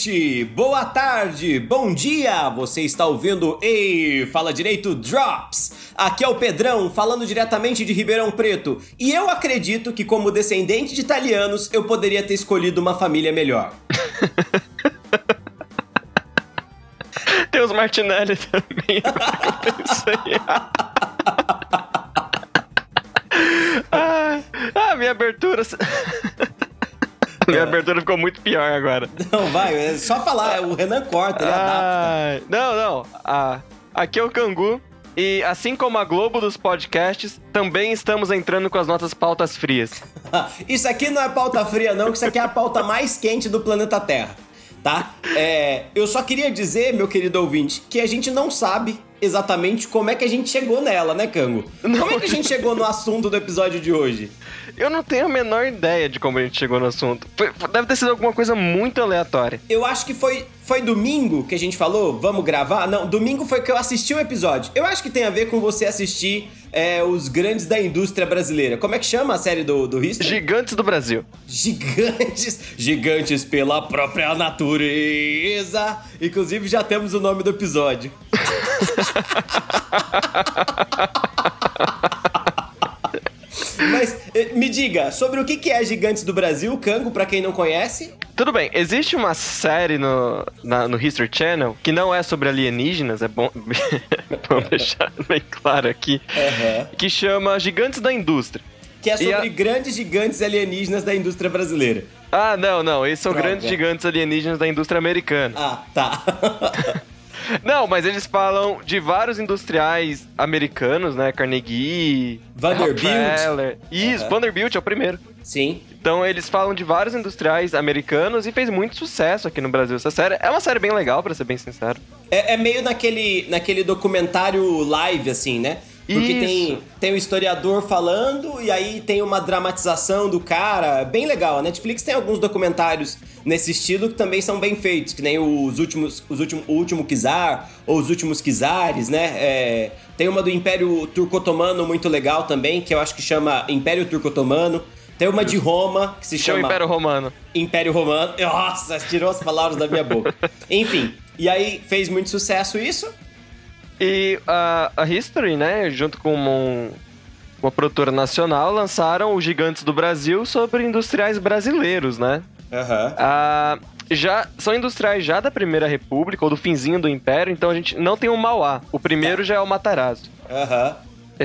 noite, boa tarde, bom dia. Você está ouvindo Ei, fala direito Drops. Aqui é o Pedrão falando diretamente de Ribeirão Preto. E eu acredito que como descendente de italianos, eu poderia ter escolhido uma família melhor. Tem os Martinelli também. Isso aí. ah, ah, minha abertura. Minha abertura ficou muito pior agora. Não, vai, é só falar, o Renan corta, ele adapta. Ah, não, não. Ah, aqui é o Cangu. E assim como a Globo dos podcasts, também estamos entrando com as nossas pautas frias. Isso aqui não é pauta fria, não, que isso aqui é a pauta mais quente do planeta Terra, tá? É, eu só queria dizer, meu querido ouvinte, que a gente não sabe exatamente como é que a gente chegou nela, né, Cango? Como é que a gente chegou no assunto do episódio de hoje? Eu não tenho a menor ideia de como a gente chegou no assunto. Deve ter sido alguma coisa muito aleatória. Eu acho que foi, foi domingo que a gente falou, vamos gravar? Não, domingo foi que eu assisti o episódio. Eu acho que tem a ver com você assistir é, os grandes da indústria brasileira. Como é que chama a série do, do History? Gigantes do Brasil. Gigantes, gigantes pela própria natureza. Inclusive já temos o nome do episódio. Eh, me diga, sobre o que é Gigantes do Brasil, Cango, pra quem não conhece? Tudo bem, existe uma série no, na- no History Channel que não é sobre alienígenas, é bom, bom deixar bem claro aqui, que chama Gigantes da Indústria. Que é sobre a- grandes gigantes alienígenas da indústria brasileira. Ah, não, não, esses são Droga. grandes gigantes alienígenas da indústria americana. Ah, tá. Não, mas eles falam de vários industriais americanos, né? Carnegie, Vanderbilt. Isso, Aham. Vanderbilt é o primeiro. Sim. Então eles falam de vários industriais americanos e fez muito sucesso aqui no Brasil. Essa série é uma série bem legal, pra ser bem sincero. É, é meio naquele, naquele documentário live, assim, né? Porque Isso. tem, tem o historiador falando e aí tem uma dramatização do cara. Bem legal. A Netflix tem alguns documentários nesse estilo que também são bem feitos, que nem os últimos, os últimos, o último Kizar ou os últimos Kizares, né? É, tem uma do Império Turco-Otomano muito legal também, que eu acho que chama Império Turco-Otomano. Tem uma de Roma, que se Chama chama Império Romano. Império Romano. Nossa, tirou as palavras da minha boca. Enfim, e aí fez muito sucesso isso. E a, a History, né, junto com um- uma produtora nacional, lançaram os Gigantes do Brasil sobre industriais brasileiros, né? Aham. Ah, já são industriais já da Primeira República ou do finzinho do Império, então a gente não tem o Mauá. O primeiro já é o Matarazzo. Aham.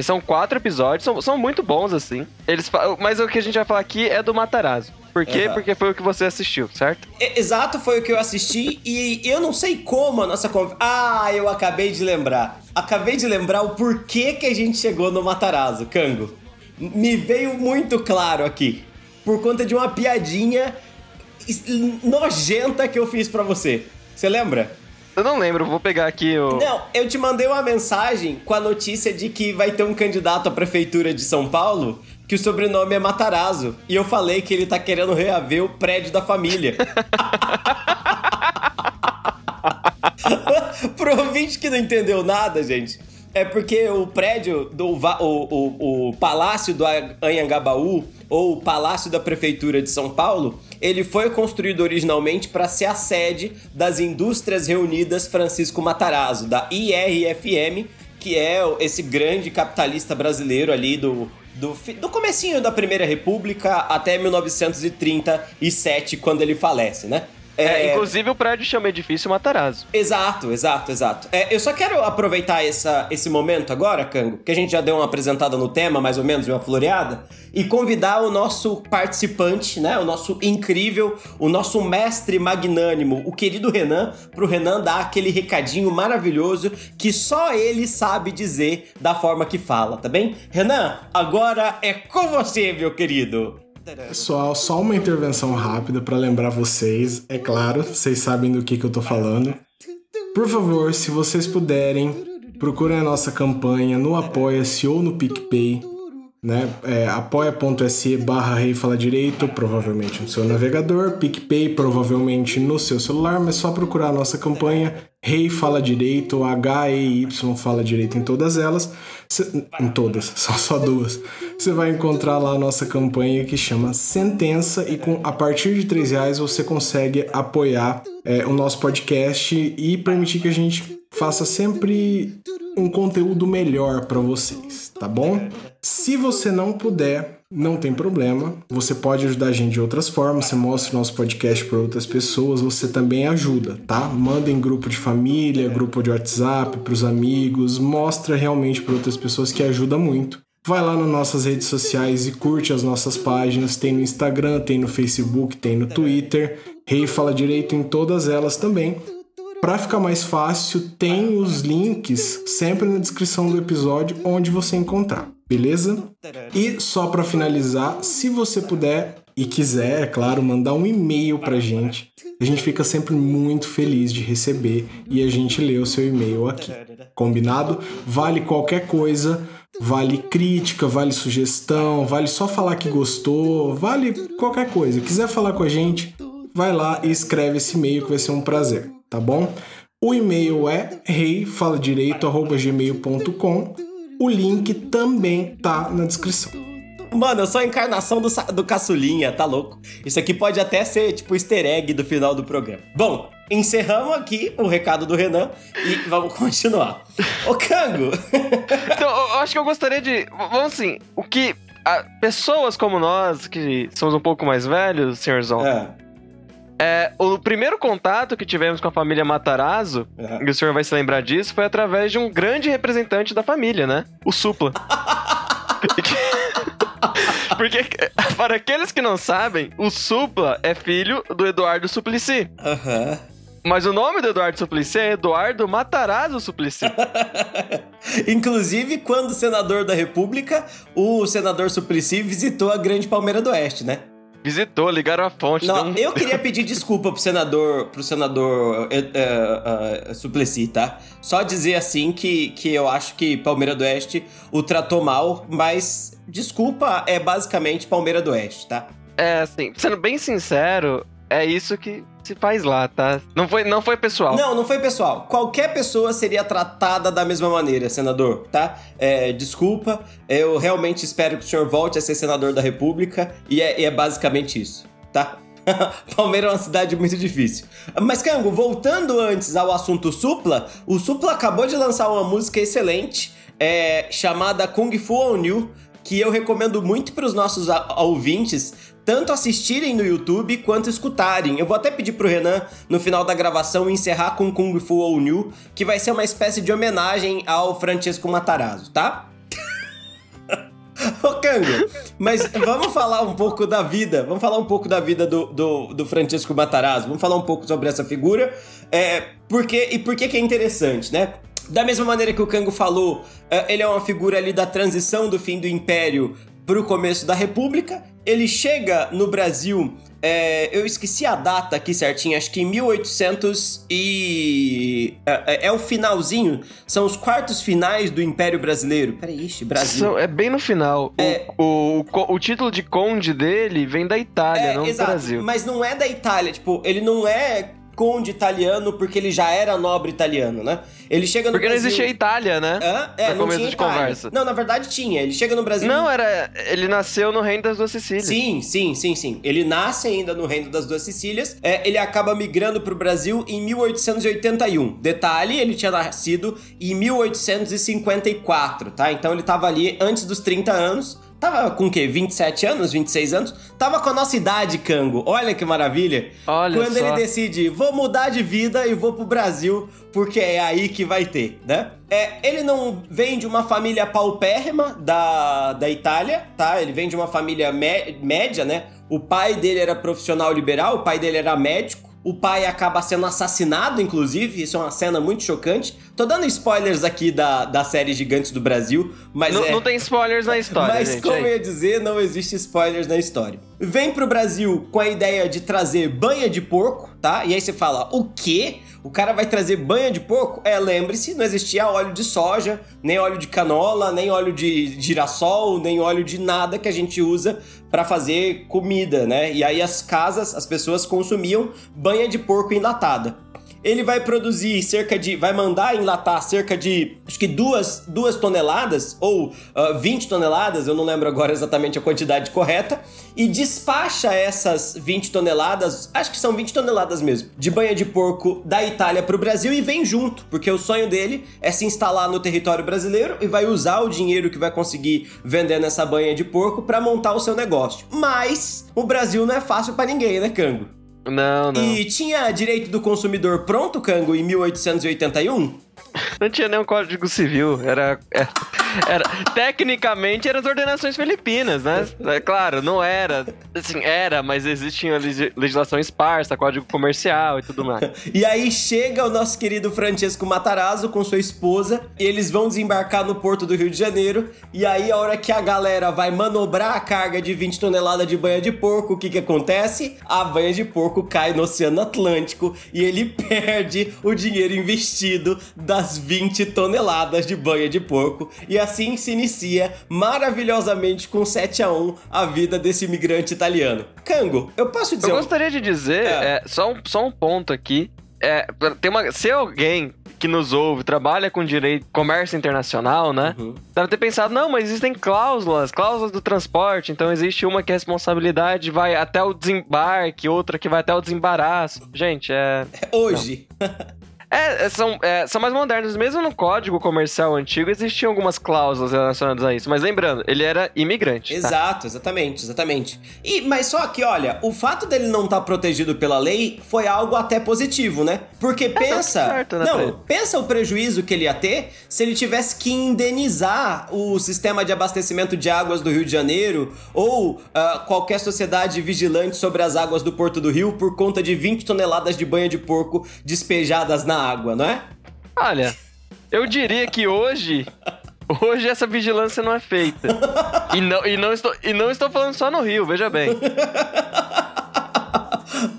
São quatro episódios, são, são muito bons, assim. Eles Mas o que a gente vai falar aqui é do Matarazzo. Por quê? Aham. Porque foi o que você assistiu, certo? Exato, foi o que eu assisti e eu não sei como a nossa conversa. Ah, eu acabei de lembrar. Acabei de lembrar o porquê que a gente chegou no Matarazzo, Cango. Me veio muito claro aqui. Por conta de uma piadinha nojenta que eu fiz pra você. Você lembra? Eu não lembro, vou pegar aqui o. Não, eu te mandei uma mensagem com a notícia de que vai ter um candidato à prefeitura de São Paulo que o sobrenome é Matarazzo. E eu falei que ele tá querendo reaver o prédio da família. Pro ouvinte que não entendeu nada, gente, é porque o prédio do o, o, o Palácio do Anhangabaú, ou o Palácio da Prefeitura de São Paulo, ele foi construído originalmente para ser a sede das Indústrias Reunidas Francisco Matarazzo, da IRFM, que é esse grande capitalista brasileiro ali do, do, do comecinho da Primeira República até 1937, quando ele falece, né? É, inclusive o prédio chama Edifício Matarazzo. Exato, exato, exato. É, eu só quero aproveitar essa, esse momento agora, Cango, que a gente já deu uma apresentada no tema, mais ou menos, uma floreada, e convidar o nosso participante, né? O nosso incrível, o nosso mestre magnânimo, o querido Renan, pro Renan dar aquele recadinho maravilhoso que só ele sabe dizer da forma que fala, tá bem? Renan, agora é com você, meu querido. Pessoal, só uma intervenção rápida pra lembrar vocês. É claro, vocês sabem do que, que eu tô falando. Por favor, se vocês puderem, procurem a nossa campanha no Apoia-se ou no PicPay. né? É, apoia.se barra Rei Fala Direito, provavelmente no seu navegador, PicPay, provavelmente no seu celular, mas só procurar a nossa campanha Rei Fala Direito, H-E-Y Fala Direito em todas elas, cê, em todas, são só duas. Você vai encontrar lá a nossa campanha que chama Sentença e com a partir de três reais você consegue apoiar é, o nosso podcast e permitir que a gente faça sempre um conteúdo melhor para vocês, tá bom? Se você não puder, não tem problema. Você pode ajudar a gente de outras formas. Você mostra o nosso podcast para outras pessoas. Você também ajuda, tá? Manda em grupo de família, grupo de WhatsApp, para os amigos. Mostra realmente para outras pessoas que ajuda muito. Vai lá nas nossas redes sociais e curte as nossas páginas. Tem no Instagram, tem no Facebook, tem no Twitter. Rei Fala Direito em todas elas também. Para ficar mais fácil, tem os links sempre na descrição do episódio onde você encontrar, beleza? E só para finalizar, se você puder e quiser, é claro, mandar um e-mail pra gente, a gente fica sempre muito feliz de receber e a gente lê o seu e-mail aqui. Combinado? Vale qualquer coisa, vale crítica, vale sugestão, vale só falar que gostou, vale qualquer coisa. Quiser falar com a gente, vai lá e escreve esse e-mail que vai ser um prazer tá bom? O e-mail é reifaladireito.gmail.com. O link também tá na descrição. Mano, eu sou a encarnação do, do caçulinha, tá louco? Isso aqui pode até ser tipo easter egg do final do programa. Bom, encerramos aqui o recado do Renan e vamos continuar. Ô, Cango! então, eu acho que eu gostaria de. Vamos assim, o que. A, pessoas como nós, que somos um pouco mais velhos, senhorzão. É é, o primeiro contato que tivemos com a família Matarazzo, uhum. e o senhor vai se lembrar disso, foi através de um grande representante da família, né? O Supla. Porque, para aqueles que não sabem, o Supla é filho do Eduardo Suplicy. Aham. Uhum. Mas o nome do Eduardo Suplicy é Eduardo Matarazzo Suplicy. Inclusive, quando senador da República, o senador Suplicy visitou a Grande Palmeira do Oeste, né? Visitou, ligaram a fonte. Não, um... eu queria pedir desculpa pro senador, pro senador é, é, é, Suplicy, tá? Só dizer assim que, que eu acho que Palmeira do Oeste o tratou mal, mas desculpa é basicamente Palmeira do Oeste, tá? É, assim, sendo bem sincero, é isso que se faz lá, tá? Não foi, não foi pessoal. Não, não foi pessoal. Qualquer pessoa seria tratada da mesma maneira, senador, tá? É, desculpa, eu realmente espero que o senhor volte a ser senador da República e é, é basicamente isso, tá? Palmeiras é uma cidade muito difícil. Mas, Cango, voltando antes ao assunto Supla, o Supla acabou de lançar uma música excelente é, chamada Kung Fu On You, que eu recomendo muito para os nossos ouvintes, tanto assistirem no YouTube quanto escutarem. Eu vou até pedir pro Renan, no final da gravação, encerrar com Kung Fu All New, que vai ser uma espécie de homenagem ao Francesco Matarazzo, tá? Ô, Kango, mas vamos falar um pouco da vida, vamos falar um pouco da vida do, do, do Matarazzo, vamos falar um pouco sobre essa figura, é, porque, e por que que é interessante, né? Da mesma maneira que o Kango falou, é, ele é uma figura ali da transição do fim do Império para o começo da República. Ele chega no Brasil, é, eu esqueci a data aqui certinho, acho que em 1800 e... É, é, é, o finalzinho, são os quartos finais do Império Brasileiro. Peraí, ixi, Brasil. é bem no final. É... O, o, o, título de conde dele vem da Itália, é, não exato, do Brasil. Mas não é da Itália, tipo, ele não é conde italiano porque ele já era nobre italiano, né? Ele chega no Porque Brasil... não existia Itália, né? Hã? É, no começo de Itália. conversa. Não, na verdade tinha. Ele chega no Brasil... Não, era... Ele nasceu no Reino das Duas Sicílias. Sim, sim, sim, sim. Ele nasce ainda no Reino das Duas Sicílias. É, ele acaba migrando pro Brasil em 1881. Detalhe, ele tinha nascido em 1854, tá? Então ele tava ali antes dos 30 anos. Tava com o quê? 27 anos, 26 anos? Tava com a nossa idade, Cango. Olha que maravilha. Olha Quando só. ele decide, vou mudar de vida e vou pro Brasil, porque é aí que vai ter, né? É, ele não vem de uma família paupérrima da, da Itália, tá? Ele vem de uma família média, né? O pai dele era profissional liberal, o pai dele era médico. O pai acaba sendo assassinado, inclusive, isso é uma cena muito chocante. Tô dando spoilers aqui da, da série Gigantes do Brasil, mas. Não, é... não tem spoilers na história. Mas, gente, como aí. eu ia dizer, não existe spoilers na história. Vem pro Brasil com a ideia de trazer banha de porco, tá? E aí você fala, o quê? O cara vai trazer banha de porco? É, lembre-se, não existia óleo de soja, nem óleo de canola, nem óleo de girassol, nem óleo de nada que a gente usa para fazer comida, né? E aí as casas, as pessoas consumiam banha de porco enlatada ele vai produzir cerca de. vai mandar enlatar cerca de. acho que duas, duas toneladas, ou uh, 20 toneladas, eu não lembro agora exatamente a quantidade correta, e despacha essas 20 toneladas, acho que são 20 toneladas mesmo, de banha de porco da Itália para o Brasil e vem junto, porque o sonho dele é se instalar no território brasileiro e vai usar o dinheiro que vai conseguir vendendo essa banha de porco para montar o seu negócio. Mas o Brasil não é fácil para ninguém, né, Cango? Não, não. E tinha direito do consumidor pronto, Cango, em 1881? Não tinha nem um código civil. Era, era, era, tecnicamente eram as ordenações filipinas, né? É claro, não era. Assim, era, mas existia legislação esparsa, código comercial e tudo mais. e aí chega o nosso querido Francesco Matarazzo com sua esposa, e eles vão desembarcar no porto do Rio de Janeiro. E aí, a hora que a galera vai manobrar a carga de 20 toneladas de banha de porco, o que que acontece? A banha de porco cai no Oceano Atlântico e ele perde o dinheiro investido das 20 toneladas de banha de porco. E assim se inicia maravilhosamente com 7 a 1 a vida desse imigrante italiano. Cango, eu posso dizer. Eu gostaria de dizer, é. É, só, um, só um ponto aqui. É, tem uma, se alguém que nos ouve trabalha com direito, comércio internacional, né? Uhum. Deve ter pensado, não, mas existem cláusulas, cláusulas do transporte, então existe uma que a responsabilidade vai até o desembarque, outra que vai até o desembaraço. Gente, é. Hoje. É, é, são, é, são mais modernos. Mesmo no código comercial antigo existiam algumas cláusulas relacionadas a isso. Mas lembrando, ele era imigrante. Tá? Exato, exatamente, exatamente. E, mas só que, olha, o fato dele não estar tá protegido pela lei foi algo até positivo, né? Porque é, tá pensa. Tá certo, né, não, pensa o prejuízo que ele ia ter se ele tivesse que indenizar o sistema de abastecimento de águas do Rio de Janeiro ou uh, qualquer sociedade vigilante sobre as águas do Porto do Rio por conta de 20 toneladas de banha de porco despejadas na água, não é? Olha, eu diria que hoje Hoje essa vigilância não é feita. e, não, e, não estou, e não estou falando só no Rio, veja bem.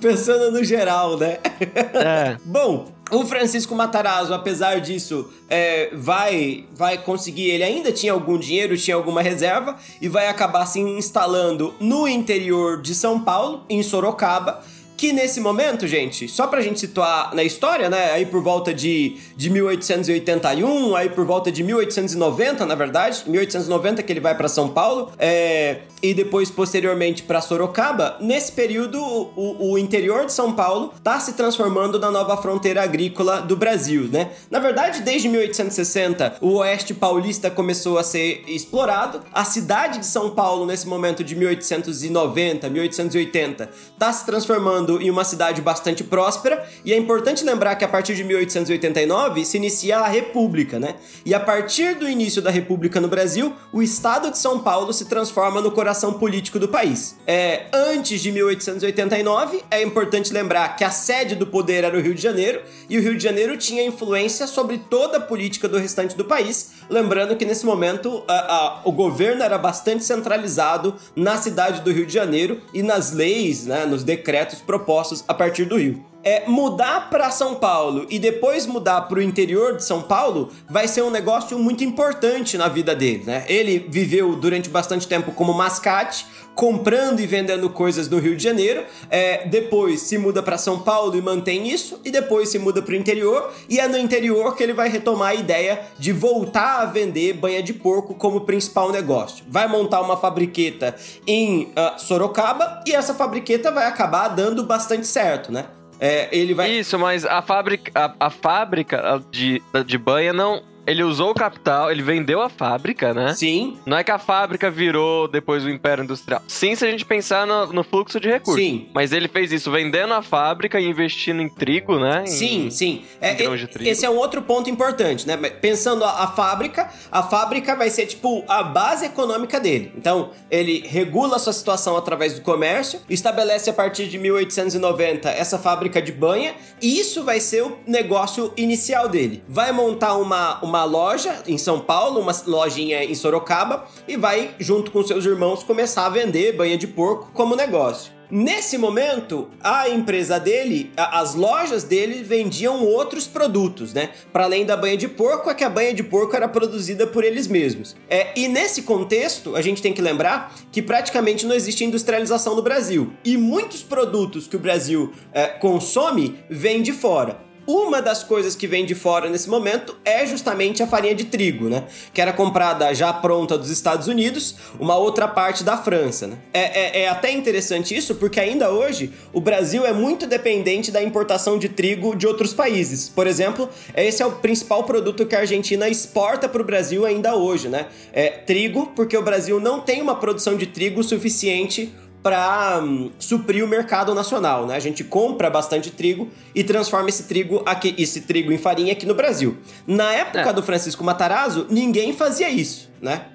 Pensando no geral, né? É. Bom, o Francisco Matarazzo, apesar disso, é, vai, vai conseguir. Ele ainda tinha algum dinheiro, tinha alguma reserva e vai acabar se instalando no interior de São Paulo, em Sorocaba que nesse momento, gente, só pra gente situar na história, né? Aí por volta de, de 1881, aí por volta de 1890, na verdade, 1890 que ele vai para São Paulo, é, e depois posteriormente para Sorocaba. Nesse período, o, o, interior de São Paulo tá se transformando na nova fronteira agrícola do Brasil, né? Na verdade, desde 1860, o oeste paulista começou a ser explorado. A cidade de São Paulo, nesse momento de 1890, 1880, tá se transformando em uma cidade bastante próspera, e é importante lembrar que a partir de 1889 se inicia a República, né? E a partir do início da República no Brasil, o estado de São Paulo se transforma no coração político do país. É, antes de 1889, é importante lembrar que a sede do poder era o Rio de Janeiro, e o Rio de Janeiro tinha influência sobre toda a política do restante do país, lembrando que nesse momento a, a, o governo era bastante centralizado na cidade do Rio de Janeiro e nas leis, né, nos decretos propostos a partir do Rio. É, mudar para São Paulo e depois mudar para o interior de São Paulo vai ser um negócio muito importante na vida dele, né? Ele viveu durante bastante tempo como mascate, comprando e vendendo coisas no Rio de Janeiro. É, depois se muda para São Paulo e mantém isso, e depois se muda para o interior. E é no interior que ele vai retomar a ideia de voltar a vender banha de porco como principal negócio. Vai montar uma fabriqueta em uh, Sorocaba e essa fabriqueta vai acabar dando bastante certo, né? É, ele vai. Isso, mas a fábrica, a, a fábrica de, de banha não ele usou o capital, ele vendeu a fábrica, né? Sim. Não é que a fábrica virou depois o Império Industrial. Sim, se a gente pensar no, no fluxo de recursos. Sim. Mas ele fez isso vendendo a fábrica e investindo em trigo, né? Em, sim, sim. É, esse é um outro ponto importante, né? Pensando a, a fábrica, a fábrica vai ser tipo a base econômica dele. Então, ele regula a sua situação através do comércio, estabelece a partir de 1890 essa fábrica de banha, e isso vai ser o negócio inicial dele. Vai montar uma, uma loja em São Paulo, uma lojinha em Sorocaba, e vai, junto com seus irmãos, começar a vender banha de porco como negócio. Nesse momento, a empresa dele, as lojas dele vendiam outros produtos, né? Para além da banha de porco, é que a banha de porco era produzida por eles mesmos. É, e nesse contexto, a gente tem que lembrar que praticamente não existe industrialização no Brasil. E muitos produtos que o Brasil é, consome vêm de fora. Uma das coisas que vem de fora nesse momento é justamente a farinha de trigo, né? Que era comprada já pronta dos Estados Unidos, uma outra parte da França, né? É, é, é até interessante isso, porque ainda hoje o Brasil é muito dependente da importação de trigo de outros países. Por exemplo, esse é o principal produto que a Argentina exporta para o Brasil ainda hoje, né? É trigo, porque o Brasil não tem uma produção de trigo suficiente para um, suprir o mercado nacional, né? A gente compra bastante trigo e transforma esse trigo aqui, esse trigo em farinha aqui no Brasil. Na época é. do Francisco Matarazzo, ninguém fazia isso, né?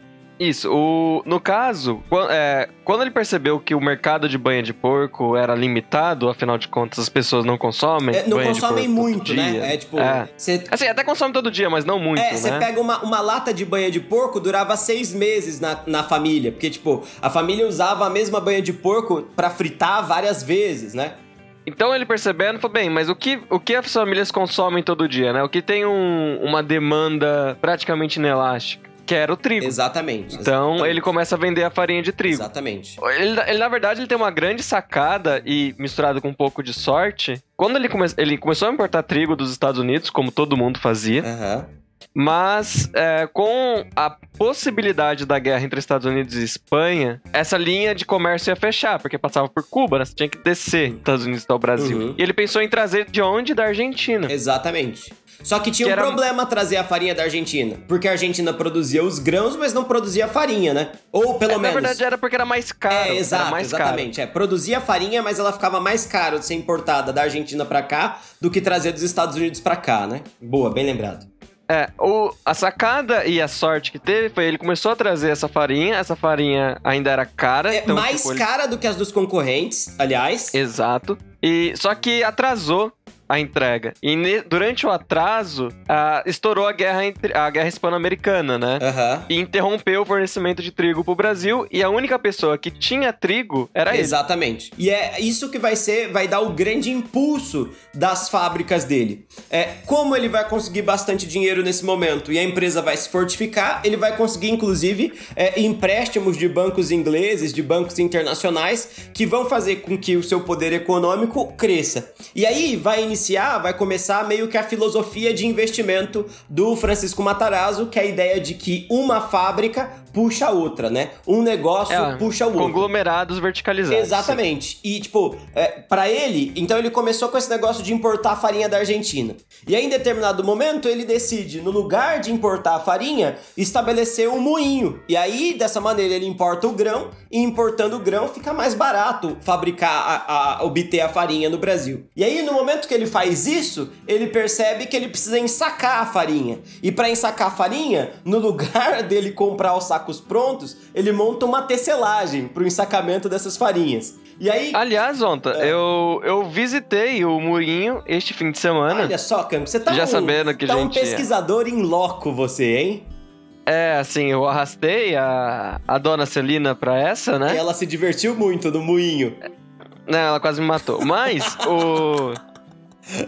Isso. O, no caso, quando, é, quando ele percebeu que o mercado de banha de porco era limitado, afinal de contas as pessoas não consomem. É, não consomem muito, né? É tipo. É. Cê... Assim, até consome todo dia, mas não muito. É, você né? pega uma, uma lata de banha de porco, durava seis meses na, na família. Porque, tipo, a família usava a mesma banha de porco para fritar várias vezes, né? Então ele percebendo, falou, bem, mas o que, o que as famílias consomem todo dia, né? O que tem um, uma demanda praticamente inelástica? Que era o trigo. Exatamente. Então exatamente. ele começa a vender a farinha de trigo. Exatamente. Ele, ele, na verdade, ele tem uma grande sacada e misturado com um pouco de sorte. Quando ele, come, ele começou a importar trigo dos Estados Unidos, como todo mundo fazia. Uhum. Mas é, com a possibilidade da guerra entre Estados Unidos e Espanha, essa linha de comércio ia fechar, porque passava por Cuba, né? Você tinha que descer Estados Unidos ao Brasil. Uhum. E ele pensou em trazer de onde? Da Argentina. Exatamente. Só que tinha que um era... problema trazer a farinha da Argentina. Porque a Argentina produzia os grãos, mas não produzia farinha, né? Ou pelo é, menos. Na verdade, era porque era mais caro. É, exato, mais exatamente. Caro. É, produzia farinha, mas ela ficava mais caro de ser importada da Argentina para cá do que trazer dos Estados Unidos para cá, né? Boa, bem lembrado. É, o, a sacada e a sorte que teve foi ele começou a trazer essa farinha, essa farinha ainda era cara. É então, mais tipo, cara ele... do que as dos concorrentes, aliás. Exato. E só que atrasou a entrega. E ne, durante o atraso, uh, estourou a guerra, entre, a guerra hispano-americana, né? Uhum. E interrompeu o fornecimento de trigo pro Brasil. E a única pessoa que tinha trigo era ele. Exatamente. E é isso que vai ser, vai dar o grande impulso das fábricas dele. É, como ele vai conseguir bastante dinheiro nesse momento e a empresa vai se fortificar, ele vai conseguir, inclusive, é, empréstimos de bancos ingleses, de bancos internacionais, que vão fazer com que o seu poder econômico cresça. E aí vai iniciar iniciar, vai começar meio que a filosofia de investimento do Francisco Matarazzo, que é a ideia de que uma fábrica puxa a outra, né? Um negócio é, puxa o outro. Conglomerados verticalizados. Exatamente. Sim. E, tipo, é, para ele, então ele começou com esse negócio de importar farinha da Argentina. E aí, em determinado momento, ele decide, no lugar de importar a farinha, estabelecer um moinho. E aí, dessa maneira, ele importa o grão, e importando o grão, fica mais barato fabricar, a, a, obter a farinha no Brasil. E aí, no momento que ele faz isso, ele percebe que ele precisa ensacar a farinha. E para ensacar a farinha, no lugar dele comprar o saco sacos prontos, ele monta uma tecelagem para o ensacamento dessas farinhas. E aí. Aliás, Onta, é. eu, eu visitei o Murinho este fim de semana. Olha só, Cam, você tá, Já um, sabendo que tá gente... um pesquisador em loco, você, hein? É, assim, eu arrastei a, a dona Celina pra essa, né? E ela se divertiu muito no moinho. Não, ela quase me matou. Mas o.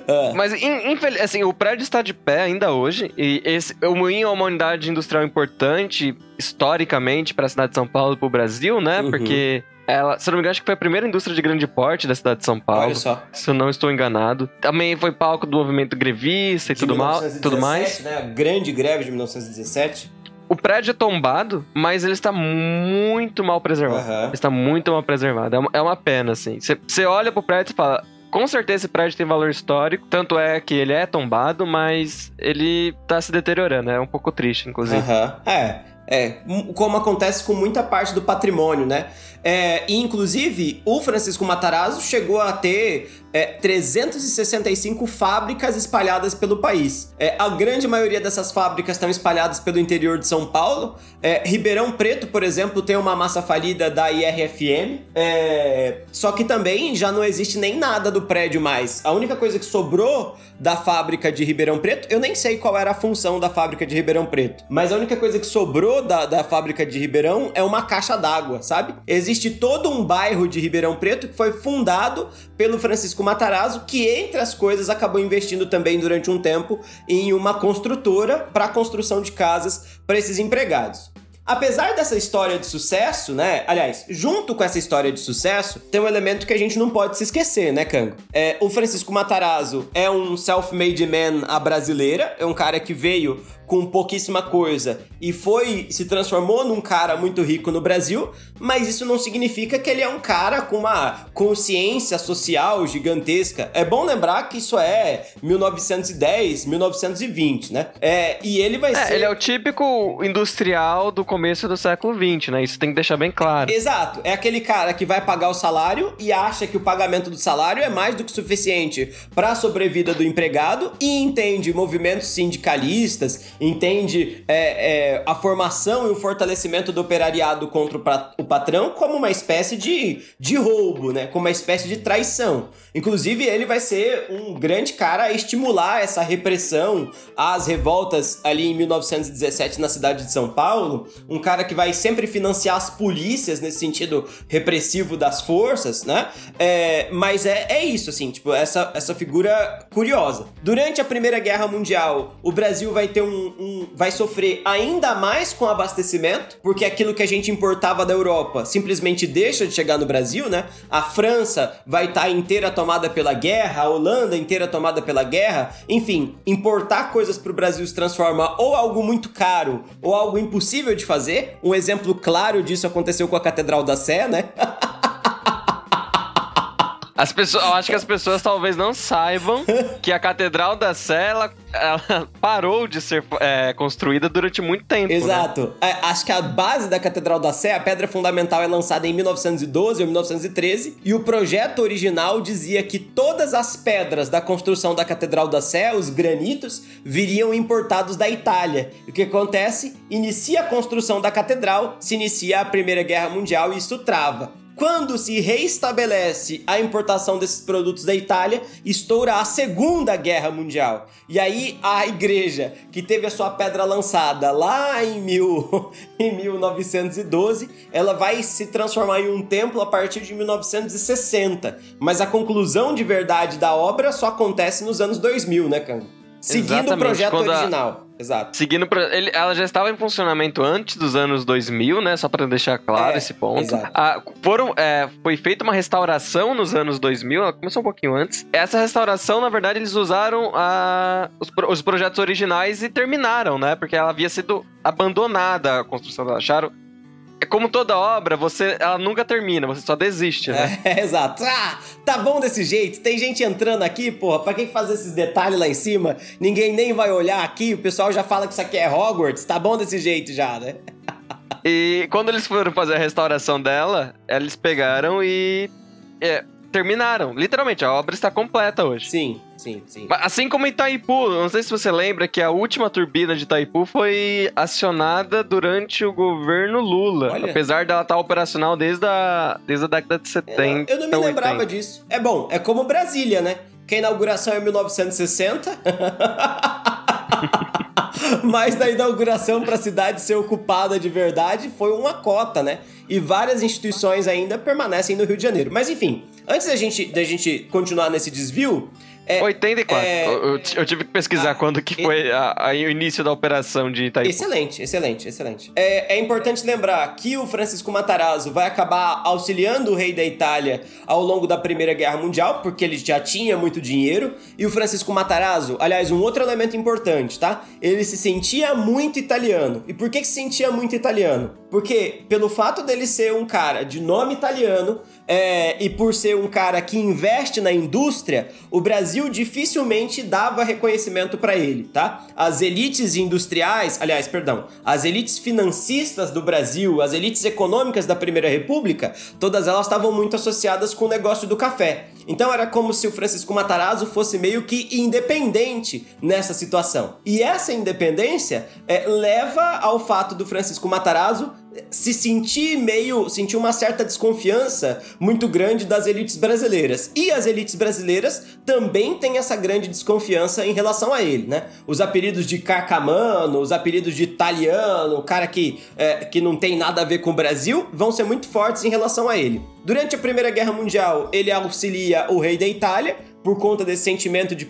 É. Mas, infeliz, assim, o prédio está de pé ainda hoje. E esse, o Moinho é uma unidade industrial importante, historicamente, para a cidade de São Paulo e para o Brasil, né? Uhum. Porque ela, se não me engano, acho que foi a primeira indústria de grande porte da cidade de São Paulo. Olha só. Se eu não estou enganado. Também foi palco do movimento grevista e tudo, mal, tudo mais. Né? A grande greve de 1917. O prédio é tombado, mas ele está muito mal preservado. Uhum. Está muito mal preservado. É uma, é uma pena, assim. Você olha pro prédio e fala: com certeza esse prédio tem valor histórico, tanto é que ele é tombado, mas ele tá se deteriorando, é um pouco triste, inclusive. É. É, como acontece com muita parte do patrimônio, né? É, e inclusive, o Francisco Matarazzo chegou a ter é, 365 fábricas espalhadas pelo país. É, a grande maioria dessas fábricas estão espalhadas pelo interior de São Paulo. É, Ribeirão Preto, por exemplo, tem uma massa falida da IRFM. É, só que também já não existe nem nada do prédio mais. A única coisa que sobrou da fábrica de Ribeirão Preto, eu nem sei qual era a função da fábrica de Ribeirão Preto, mas a única coisa que sobrou da, da fábrica de Ribeirão é uma caixa d'água, sabe? Existe todo um bairro de Ribeirão Preto que foi fundado pelo Francisco Matarazzo, que entre as coisas acabou investindo também durante um tempo em uma construtora para a construção de casas para esses empregados. Apesar dessa história de sucesso, né? Aliás, junto com essa história de sucesso, tem um elemento que a gente não pode se esquecer, né, Cango? É, o Francisco Matarazzo é um self-made man à brasileira, é um cara que veio com pouquíssima coisa e foi se transformou num cara muito rico no Brasil, mas isso não significa que ele é um cara com uma consciência social gigantesca. É bom lembrar que isso é 1910, 1920, né? É, e ele vai é, ser. Ele é o típico industrial do começo do século 20, né? Isso tem que deixar bem claro. Exato. É aquele cara que vai pagar o salário e acha que o pagamento do salário é mais do que suficiente para a sobrevida do empregado e entende movimentos sindicalistas entende é, é, a formação e o fortalecimento do operariado contra o patrão como uma espécie de, de roubo, né? Como uma espécie de traição. Inclusive, ele vai ser um grande cara a estimular essa repressão às revoltas ali em 1917 na cidade de São Paulo. Um cara que vai sempre financiar as polícias nesse sentido repressivo das forças, né? É, mas é, é isso, assim, tipo, essa, essa figura curiosa. Durante a Primeira Guerra Mundial, o Brasil vai ter um, vai sofrer ainda mais com abastecimento, porque aquilo que a gente importava da Europa simplesmente deixa de chegar no Brasil, né? A França vai estar tá inteira tomada pela guerra, a Holanda inteira tomada pela guerra. Enfim, importar coisas para o Brasil se transforma ou algo muito caro ou algo impossível de fazer. Um exemplo claro disso aconteceu com a Catedral da Sé, né? As pessoas, eu acho que as pessoas talvez não saibam que a Catedral da Sé ela, ela parou de ser é, construída durante muito tempo. Né? Exato. Né? É, acho que a base da Catedral da Sé, a pedra fundamental, é lançada em 1912 ou 1913 e o projeto original dizia que todas as pedras da construção da Catedral da Sé, os granitos, viriam importados da Itália. O que acontece? Inicia a construção da catedral, se inicia a Primeira Guerra Mundial e isso trava. Quando se reestabelece a importação desses produtos da Itália, estoura a Segunda Guerra Mundial. E aí a igreja, que teve a sua pedra lançada lá em, mil, em 1912, ela vai se transformar em um templo a partir de 1960. Mas a conclusão de verdade da obra só acontece nos anos 2000, né, Cango? Seguindo Exatamente. o projeto Quando original. A... Exato. Seguindo ele, ela já estava em funcionamento antes dos anos 2000, né? Só para deixar claro é, esse ponto. Exato. A, foram, é, foi feita uma restauração nos anos 2000, ela começou um pouquinho antes. Essa restauração, na verdade, eles usaram a, os, os projetos originais e terminaram, né? Porque ela havia sido abandonada a construção. Acharam é como toda obra, você ela nunca termina, você só desiste, né? É, exato. Ah, tá bom desse jeito. Tem gente entrando aqui, porra, pra que fazer esses detalhes lá em cima? Ninguém nem vai olhar aqui, o pessoal já fala que isso aqui é Hogwarts. Tá bom desse jeito já, né? e quando eles foram fazer a restauração dela, eles pegaram e é, terminaram. Literalmente, a obra está completa hoje. Sim, sim, sim. Assim como em Itaipu, não sei se você lembra que a última turbina de Itaipu foi acionada durante o governo Lula. Olha. Apesar dela estar operacional desde a, desde a década de 70. Eu não me lembrava 80. disso. É bom, é como Brasília, né? Que a inauguração é 1960. Mas da inauguração para a cidade ser ocupada de verdade foi uma cota, né? E várias instituições ainda permanecem no Rio de Janeiro. Mas enfim, Antes da gente, da gente continuar nesse desvio, é, 84. É, eu, eu, tive que pesquisar a, quando que foi a, a, o início da operação de Itaipu. Excelente, excelente, excelente. É, é, importante lembrar que o Francisco Matarazzo vai acabar auxiliando o rei da Itália ao longo da Primeira Guerra Mundial, porque ele já tinha muito dinheiro. E o Francisco Matarazzo, aliás, um outro elemento importante, tá? Ele se sentia muito italiano. E por que, que se sentia muito italiano? Porque pelo fato dele ser um cara de nome italiano, é, e por ser um cara que investe na indústria, o Brasil dificilmente dava reconhecimento para ele, tá? As elites industriais, aliás, perdão, as elites financistas do Brasil, as elites econômicas da Primeira República, todas elas estavam muito associadas com o negócio do café. Então era como se o Francisco Matarazzo fosse meio que independente nessa situação. E essa independência é, leva ao fato do Francisco Matarazzo se sentir meio, sentir uma certa desconfiança muito grande das elites brasileiras. E as elites brasileiras também têm essa grande desconfiança em relação a ele, né? Os apelidos de carcamano, os apelidos de italiano, o cara que, é, que não tem nada a ver com o Brasil, vão ser muito fortes em relação a ele. Durante a Primeira Guerra Mundial, ele auxilia o rei da Itália, por conta desse sentimento de,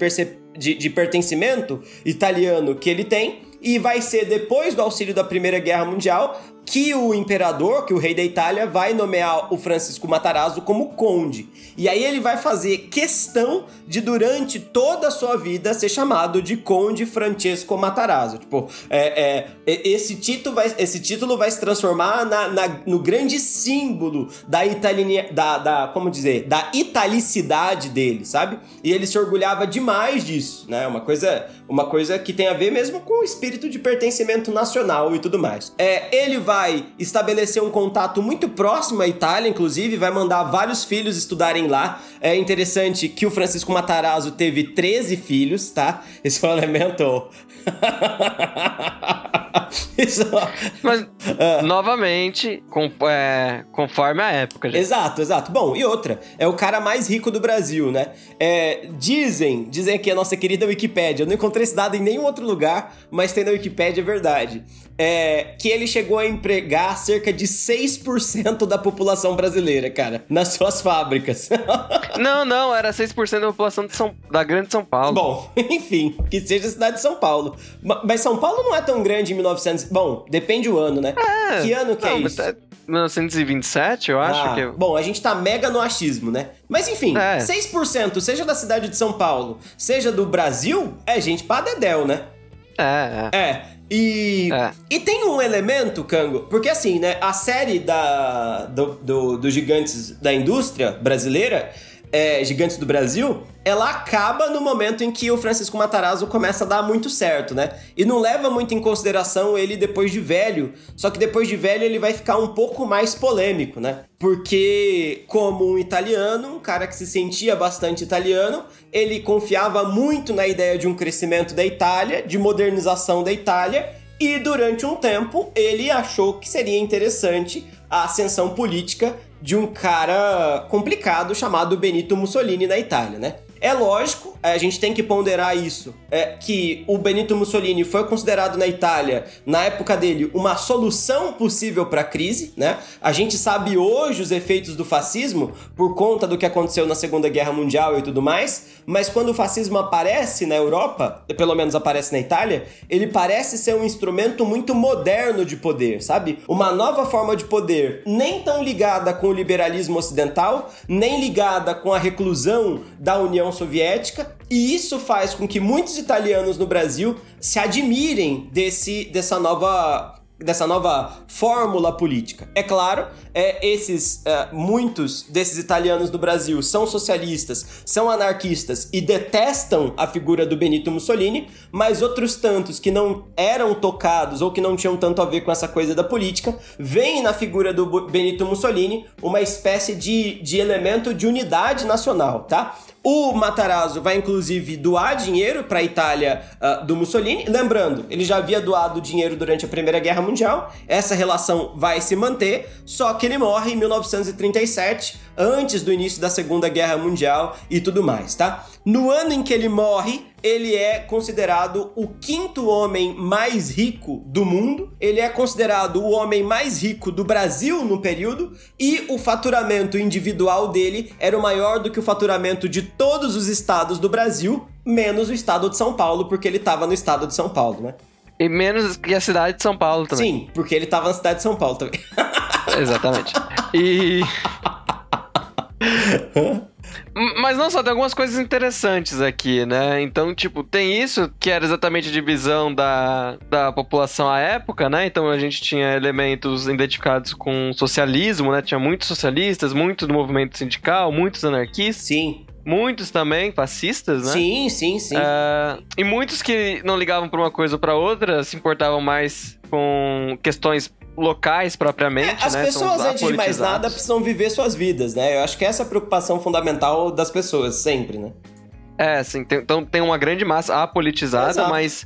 de, de pertencimento italiano que ele tem e vai ser depois do auxílio da Primeira Guerra Mundial que o imperador, que o rei da Itália, vai nomear o Francisco Matarazzo como conde. E aí ele vai fazer questão de, durante toda a sua vida, ser chamado de Conde Francesco Matarazzo. Tipo, é, é, esse, título vai, esse título vai se transformar na, na no grande símbolo da, italiania, da, da, como dizer, da italicidade dele, sabe? E ele se orgulhava demais disso, né? Uma coisa, uma coisa que tem a ver mesmo com o espírito de pertencimento nacional e tudo mais. É, ele vai estabelecer um contato muito próximo à Itália, inclusive, vai mandar vários filhos estudarem lá. É interessante que o Francisco Matarazzo teve 13 filhos, tá? Esse é um elemento. Isso... Mas, uh... novamente, com, é, conforme a época. Gente. Exato, exato. Bom, e outra, é o cara mais rico do Brasil, né? É, dizem, dizem aqui a nossa querida Wikipédia, eu não encontrei esse dado em nenhum outro lugar, mas tem na Wikipédia, é verdade é, que ele chegou a empregar cerca de 6% da população brasileira, cara, nas suas fábricas. não, não, era 6% da população de São, da grande São Paulo. Bom, enfim, que seja a cidade de São Paulo. Mas São Paulo não é tão grande em 1900. Bom, depende o ano, né? É, que ano que é não, é isso? É 1927, eu acho ah, que. Bom, a gente tá mega no achismo, né? Mas enfim, é. 6%, seja da cidade de São Paulo, seja do Brasil, é gente pra Dedel, né? É, é. É. E, é. e tem um elemento, Cango, porque assim, né, a série da, do, do, do Gigantes da Indústria brasileira, é, Gigantes do Brasil, ela acaba no momento em que o Francisco Matarazzo começa a dar muito certo, né? E não leva muito em consideração ele depois de velho, só que depois de velho ele vai ficar um pouco mais polêmico, né? Porque, como um italiano, um cara que se sentia bastante italiano, ele confiava muito na ideia de um crescimento da Itália, de modernização da Itália, e durante um tempo ele achou que seria interessante a ascensão política de um cara complicado chamado Benito Mussolini na Itália, né? É lógico, a gente tem que ponderar isso, é, que o Benito Mussolini foi considerado na Itália, na época dele, uma solução possível para a crise, né? A gente sabe hoje os efeitos do fascismo por conta do que aconteceu na Segunda Guerra Mundial e tudo mais, mas quando o fascismo aparece na Europa, pelo menos aparece na Itália, ele parece ser um instrumento muito moderno de poder, sabe? Uma nova forma de poder, nem tão ligada com o liberalismo ocidental, nem ligada com a reclusão da União Soviética, e isso faz com que muitos italianos no Brasil se admirem desse, dessa nova dessa nova fórmula política. É claro, é, esses é, muitos desses italianos do Brasil são socialistas, são anarquistas e detestam a figura do Benito Mussolini, mas outros tantos que não eram tocados ou que não tinham tanto a ver com essa coisa da política, veem na figura do Benito Mussolini uma espécie de, de elemento de unidade nacional, tá? O Matarazzo vai inclusive doar dinheiro para a Itália uh, do Mussolini. Lembrando, ele já havia doado dinheiro durante a Primeira Guerra Mundial. Essa relação vai se manter, só que ele morre em 1937, antes do início da Segunda Guerra Mundial e tudo mais, tá? No ano em que ele morre, ele é considerado o quinto homem mais rico do mundo, ele é considerado o homem mais rico do Brasil no período, e o faturamento individual dele era o maior do que o faturamento de todos os estados do Brasil, menos o estado de São Paulo, porque ele estava no estado de São Paulo, né? E menos que a cidade de São Paulo também. Sim, porque ele estava na cidade de São Paulo também. Exatamente. E. Mas não só, tem algumas coisas interessantes aqui, né? Então, tipo, tem isso que era exatamente a divisão da, da população à época, né? Então a gente tinha elementos identificados com socialismo, né? Tinha muitos socialistas, muitos do movimento sindical, muitos anarquistas. Sim. Muitos também fascistas, né? Sim, sim, sim. Uh, e muitos que não ligavam para uma coisa ou para outra, se importavam mais com questões locais propriamente. É, as né? pessoas, antes de mais nada, precisam viver suas vidas, né? Eu acho que essa é a preocupação fundamental das pessoas, sempre, né? É, sim. Tem, então tem uma grande massa apolitizada, Exato. mas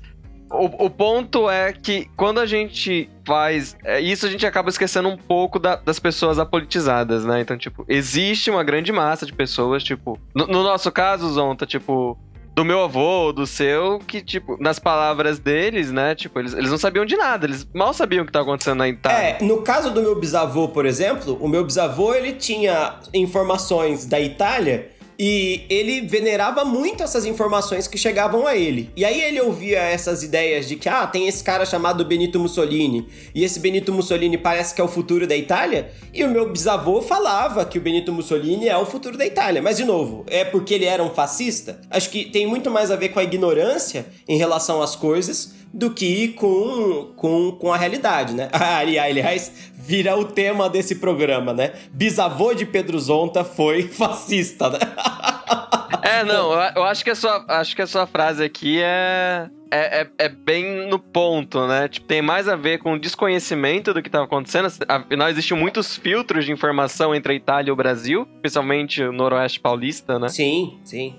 o, o, ponto é que quando a gente faz. É, isso a gente acaba esquecendo um pouco da, das pessoas apolitizadas, né? Então, tipo, existe uma grande massa de pessoas, tipo. No, no nosso caso, Zonta, tipo, do meu avô, do seu, que, tipo, nas palavras deles, né? Tipo, eles, eles não sabiam de nada, eles mal sabiam o que estava acontecendo na Itália. É, no caso do meu bisavô, por exemplo, o meu bisavô, ele tinha informações da Itália e ele venerava muito essas informações que chegavam a ele. E aí ele ouvia essas ideias de que, ah, tem esse cara chamado Benito Mussolini, e esse Benito Mussolini parece que é o futuro da Itália. E o meu bisavô falava que o Benito Mussolini é o futuro da Itália. Mas, de novo, é porque ele era um fascista? Acho que tem muito mais a ver com a ignorância em relação às coisas do que com, com, com a realidade, né? aliás, vira o tema desse programa, né? Bisavô de Pedro Zonta foi fascista, né? É, não, eu acho que a sua, acho que a sua frase aqui é, é, é, é, bem no ponto, né? Tipo, tem mais a ver com desconhecimento do que estava acontecendo. Afinal, existiam muitos filtros de informação entre a Itália e o Brasil, especialmente o noroeste paulista, né? Sim, sim.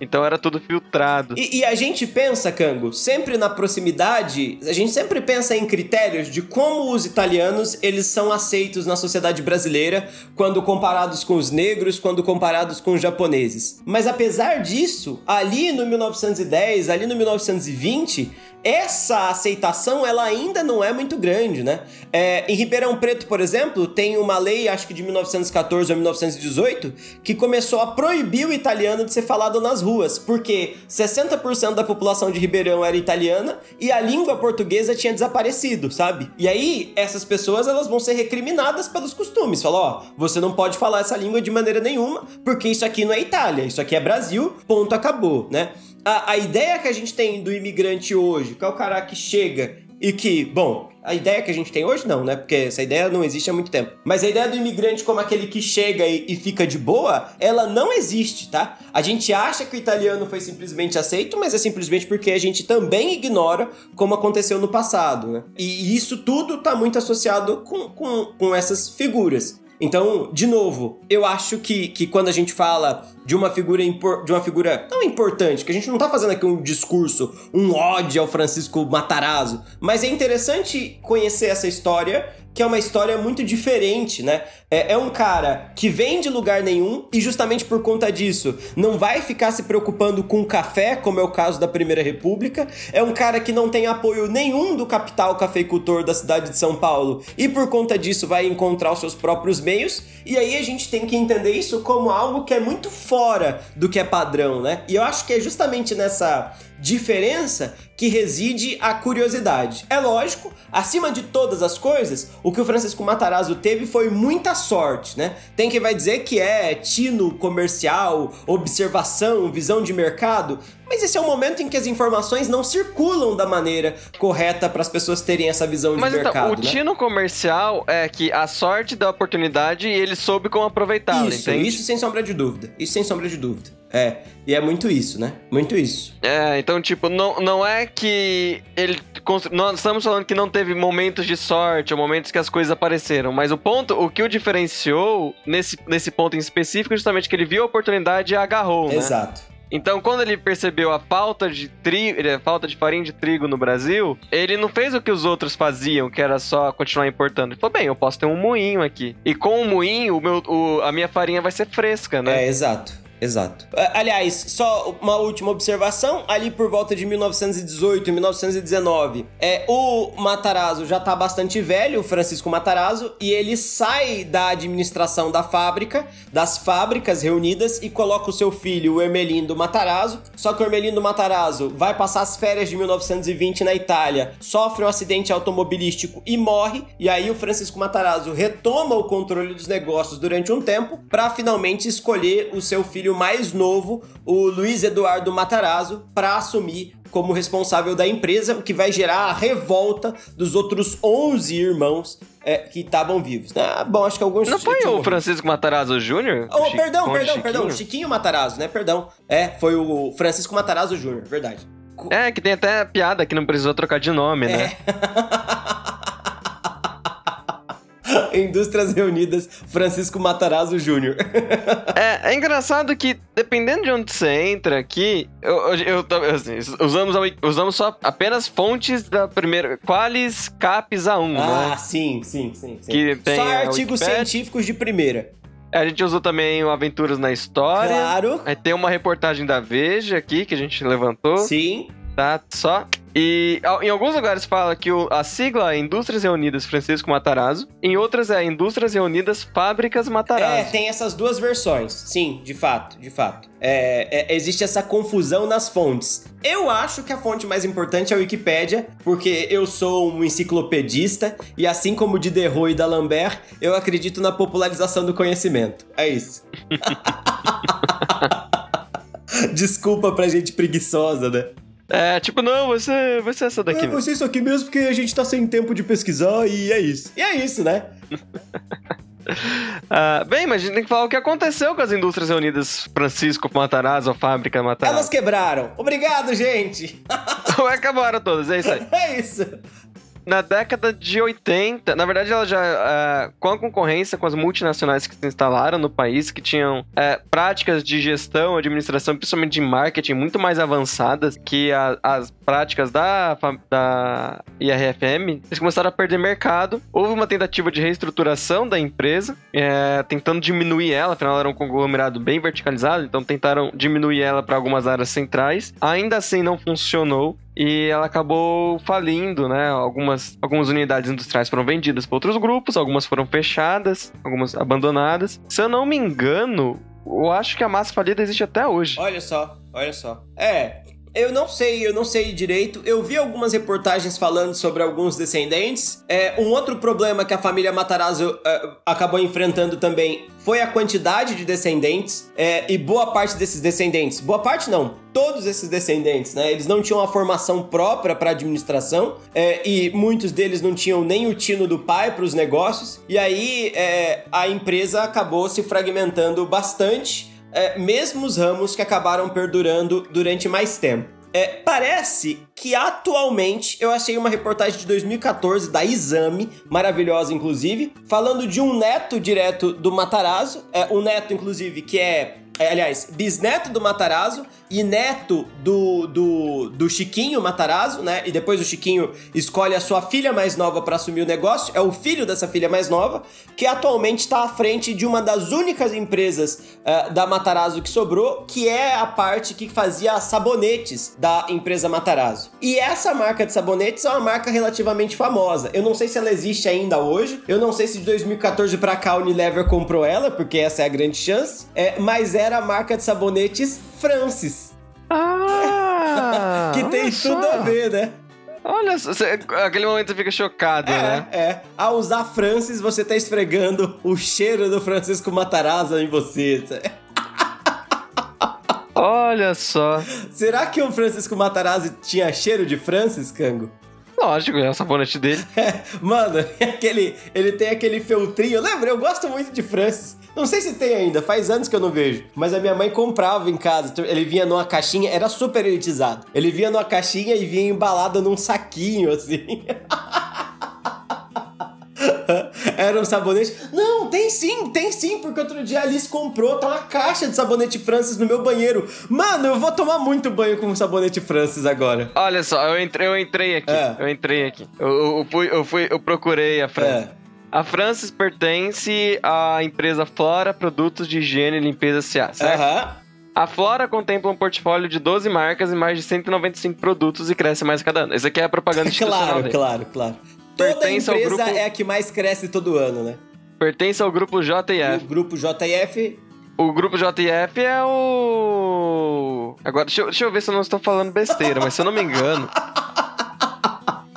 Então era tudo filtrado. E, e, a gente pensa, Cango, sempre na proximidade, a gente sempre pensa em critérios de como os italianos eles são aceitos na sociedade brasileira quando comparados com os negros, quando comparados com os japoneses. Mas apesar disso, ali no 1910, ali no 1920, essa aceitação ela ainda não é muito grande, né? É, em Ribeirão Preto, por exemplo, tem uma lei, acho que de 1914 ou 1918, que começou a proibir o italiano de ser falado nas ruas, porque 60% da população de Ribeirão era italiana e a língua portuguesa tinha desaparecido, sabe? E aí essas pessoas elas vão ser recriminadas pelos costumes. Falou, ó, você não pode falar essa língua de maneira nenhuma, porque isso aqui não é Itália, isso aqui é Brasil, ponto acabou, né? A, a ideia que a gente tem do imigrante hoje, que é o cara que chega e que, bom, a ideia que a gente tem hoje não, né? Porque essa ideia não existe há muito tempo. Mas a ideia do imigrante como aquele que chega e, e, fica de boa, ela não existe, tá? A gente acha que o italiano foi simplesmente aceito, mas é simplesmente porque a gente também ignora como aconteceu no passado, né? E isso tudo tá muito associado com, com, com essas figuras. Então, de novo, eu acho que, que quando a gente fala de uma figura de uma figura tão importante, que a gente não tá fazendo aqui um discurso, um ódio ao Francisco Matarazzo, mas é interessante conhecer essa história que é uma história muito diferente, né? É, é, um cara que vem de lugar nenhum e justamente por conta disso não vai ficar se preocupando com café, como é o caso da Primeira República. É um cara que não tem apoio nenhum do capital cafeicultor da cidade de São Paulo e por conta disso vai encontrar os seus próprios meios. E aí a gente tem que entender isso como algo que é muito fora do que é padrão, né? E eu acho que é justamente nessa diferença que reside a curiosidade. É lógico, acima de todas as coisas, o que o Francisco Matarazzo teve foi muita sorte, né? Tem quem vai dizer que é tino comercial, observação, visão de mercado, mas esse é o momento em que as informações não circulam da maneira correta para as pessoas terem essa visão de Mas então, mercado. Mas então, o né? tino comercial é que a sorte da oportunidade e ele soube como aproveitá-la, Isso, entende? isso sem sombra de dúvida. Isso sem sombra de dúvida. É, e é muito isso, né? Muito isso. É, então, tipo, não, não é que ele. Nós estamos falando que não teve momentos de sorte ou momentos que as coisas apareceram, mas o ponto, o que o diferenciou nesse, nesse ponto em específico, é justamente que ele viu a oportunidade e agarrou, né? Exato. Então, quando ele percebeu a falta de trigo, a falta de farinha de trigo no Brasil, ele não fez o que os outros faziam, que era só continuar importando. Ele falou: bem, eu posso ter um moinho aqui. E com o moinho, o meu, o, a minha farinha vai ser fresca, né? É, exato. Exato. Aliás, só uma última observação, ali por volta de 1918 e 1919, é, o Matarazzo já tá bastante velho, o Francisco Matarazzo, e ele sai da administração da fábrica, das fábricas reunidas, e coloca o seu filho, o Ermelindo Matarazzo, só que o Ermelindo Matarazzo vai passar as férias de 1920 na Itália, sofre um acidente automobilístico e morre, e aí o Francisco Matarazzo retoma o controle dos negócios durante um tempo, para finalmente escolher o seu filho filho mais novo, o Luiz Eduardo Matarazzo, para assumir como responsável da empresa, o que vai gerar a revolta dos outros 11 irmãos é, que estavam vivos. Ah, bom, acho que alguns. Não foi o Francisco Matarazzo Jr.? Oh, Chico, perdão, perdão, Chiquinho? perdão. Chiquinho Matarazzo, né? Perdão. É, foi o Francisco Matarazzo Jr., verdade. É, que tem até piada que não precisou trocar de nome, né? É. Indústrias Reunidas Francisco Matarazzo Júnior. é, é engraçado que, dependendo de onde você entra aqui, eu, eu, eu assim, usamos, usamos só apenas fontes da primeira. Qualis Capes A1, né? ah, né? sim, sim, sim. sim. Que tem só artigos científicos de primeira. A gente usou também o Aventuras na História. Claro. Aí tem uma reportagem da Veja aqui que a gente levantou. Sim. Tá, só. E em alguns lugares fala que a sigla é Indústrias Reunidas Francisco Matarazzo, em outras é Indústrias Reunidas Fábricas Matarazzo. É, tem essas duas versões. Sim, de fato, de fato. É, é, existe essa confusão nas fontes. Eu acho que a fonte mais importante é a Wikipédia, porque eu sou um enciclopedista e assim como o Diderot e D'Alembert, eu acredito na popularização do conhecimento. É isso. Desculpa pra gente preguiçosa, né? É, tipo, não, ser, vai ser essa daqui. É, vai ser isso aqui mesmo porque a gente tá sem tempo de pesquisar e é isso. E é isso, né? uh, bem, mas a gente tem que falar o que aconteceu com as indústrias reunidas Francisco Matarazzo, a fábrica Matarazzo. Elas quebraram. Obrigado, gente. Acabaram todas, é isso aí. É isso na década de 80, na verdade, ela já, uh, com a concorrência com as multinacionais que se instalaram no país, que tinham uh, práticas de gestão, administração, principalmente de marketing, muito mais avançadas que a, as práticas da, da IRFM, eles começaram a perder mercado. Houve uma tentativa de reestruturação da empresa, é, tentando diminuir ela, afinal, era um conglomerado bem verticalizado, então tentaram diminuir ela para algumas áreas centrais. Ainda assim, não funcionou e ela acabou falindo, né? Algumas, algumas unidades industriais foram vendidas para outros grupos, algumas foram fechadas, algumas abandonadas. Se eu não me engano, eu acho que a massa falida existe até hoje. Olha só, olha só. É, eu não sei, eu não sei direito. Eu vi algumas reportagens falando sobre alguns descendentes. É, um outro problema que a família Matarazzo uh, acabou enfrentando também foi a quantidade de descendentes. É, e boa parte desses descendentes, boa parte não, todos esses descendentes, né? Eles não tinham uma formação própria para administração é, e muitos deles não tinham nem o tino do pai para os negócios. E aí é, a empresa acabou se fragmentando bastante é, mesmo os ramos que acabaram perdurando durante mais tempo. É, parece que atualmente eu achei uma reportagem de 2014 da Exame, maravilhosa inclusive, falando de um neto direto do Matarazzo, é, um neto inclusive que é é, aliás, bisneto do Matarazzo e neto do, do, do Chiquinho Matarazzo, né? E depois o Chiquinho escolhe a sua filha mais nova para assumir o negócio. É o filho dessa filha mais nova, que atualmente está à frente de uma das únicas empresas uh, da Matarazzo que sobrou, que é a parte que fazia sabonetes da empresa Matarazzo. E essa marca de sabonetes é uma marca relativamente famosa. Eu não sei se ela existe ainda hoje. Eu não sei se de 2014 para cá a Unilever comprou ela, porque essa é a grande chance. É, mas era a marca de sabonetes Francis. Ah! que tem tudo só. a ver, né? Olha, você, aquele momento você fica chocado, é, né? É, Ao usar Francis, você tá esfregando o cheiro do Francisco Matarazzo em você. Olha só. Será que o Francisco Matarazzo tinha cheiro de Francis, Cango? Lógico, é o sabonete dele. É, mano, aquele, ele tem aquele feltrinho. Lembra? Eu gosto muito de Francis. Não sei se tem ainda, faz anos que eu não vejo. Mas a minha mãe comprava em casa. Ele vinha numa caixinha, era super elitizado. Ele vinha numa caixinha e vinha embalado num saquinho, assim. Era um sabonete. Não, tem sim, tem sim, porque outro dia a Alice comprou, tá uma caixa de sabonete Francis no meu banheiro. Mano, eu vou tomar muito banho com sabonete Francis agora. Olha só, eu entrei, eu entrei aqui. É. Eu entrei aqui. Eu, eu, fui, eu fui, eu procurei a Francis. É. A Francis pertence à empresa Flora Produtos de Higiene e Limpeza S.A., certo? Aham. A Flora contempla um portfólio de 12 marcas e mais de 195 produtos e cresce mais cada ano. Isso aqui é a propaganda institucional Claro, claro, claro. Toda Pertence empresa grupo... é a que mais cresce todo ano, né? Pertence ao grupo JF. O grupo JF... O grupo JF é o... Agora, deixa eu, deixa eu ver se eu não estou falando besteira, mas se eu não me engano...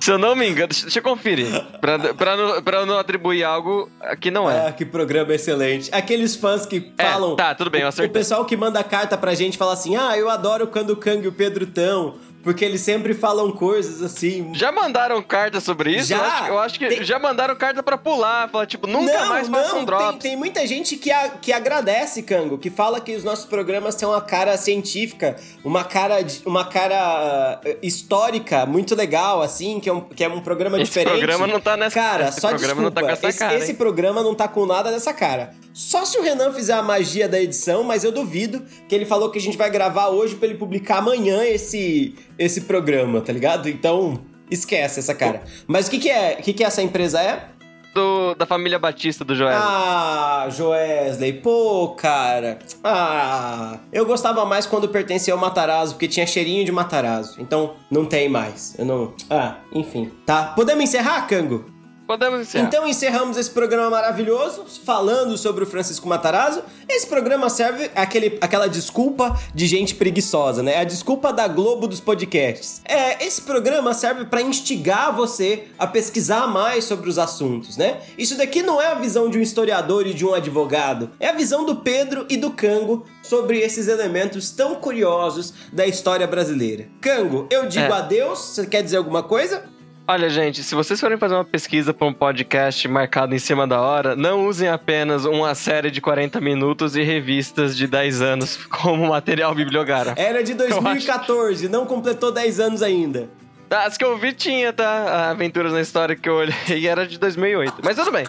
Se eu não me engano, deixa eu conferir. Pra, pra, não, pra não atribuir algo que não é. Ah, que programa excelente. Aqueles fãs que é, falam. Tá, tudo bem, eu acertei. O pessoal que manda carta pra gente fala assim: ah, eu adoro quando o Kang e o Pedro tão porque eles sempre falam coisas assim. Já mandaram carta sobre isso? Já. Eu acho, eu acho que tem... já mandaram carta para pular. Falar, tipo, nunca não, mais faça um drop. Tem, tem, muita gente que, a, que agradece, Kango, que fala que os nossos programas têm uma cara científica, uma cara, uma cara eh, histórica muito legal, assim, que é um, que é um programa esse diferente. Esse programa não tá nessa Cara, esse só programa desculpa, não tá com essa esse, cara. Esse programa não tá com nada dessa cara. Só se o Renan fizer a magia da edição, mas eu duvido que ele falou que a gente vai gravar hoje para ele publicar amanhã esse esse programa, tá ligado? Então, esquece essa cara. Mas o que que é? O que que essa empresa é? Do, da família Batista do Joesley. Ah, Joesley, pô, cara. Ah, eu gostava mais quando pertencia ao Matarazzo, porque tinha cheirinho de Matarazzo. Então, não tem mais. Eu não. Ah, enfim. Tá. Podemos encerrar, Cango? Podemos encerrar. Então encerramos esse programa maravilhoso, falando sobre o Francisco Matarazzo. Esse programa serve aquele, aquela desculpa de gente preguiçosa, né? A desculpa da Globo dos podcasts. É, esse programa serve para instigar você a pesquisar mais sobre os assuntos, né? Isso daqui não é a visão de um historiador e de um advogado, é a visão do Pedro e do Cango sobre esses elementos tão curiosos da história brasileira. Cango, eu digo é. adeus, você quer dizer alguma coisa? Olha, gente, se vocês forem fazer uma pesquisa para um podcast marcado em cima da hora, não usem apenas uma série de 40 minutos e revistas de 10 anos como material bibliográfico. Era de 2014, acho... não completou 10 anos ainda. As que eu vi tinha, tá? Aventuras na História que eu olhei era de 2008. Mas tudo bem.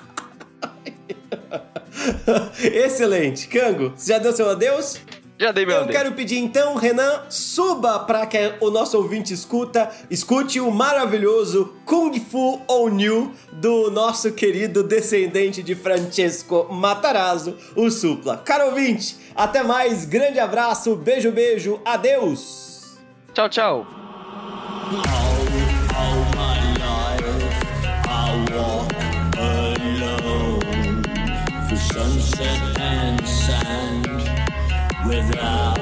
Excelente. Cango, você já deu seu adeus? Já dei meu Eu quero pedir então, Renan, suba para que o nosso ouvinte escuta, escute o maravilhoso Kung Fu ou New do nosso querido descendente de Francesco Matarazzo, o Supla. Caro ouvinte, até mais, grande abraço, beijo, beijo, adeus. Tchau, tchau. Cause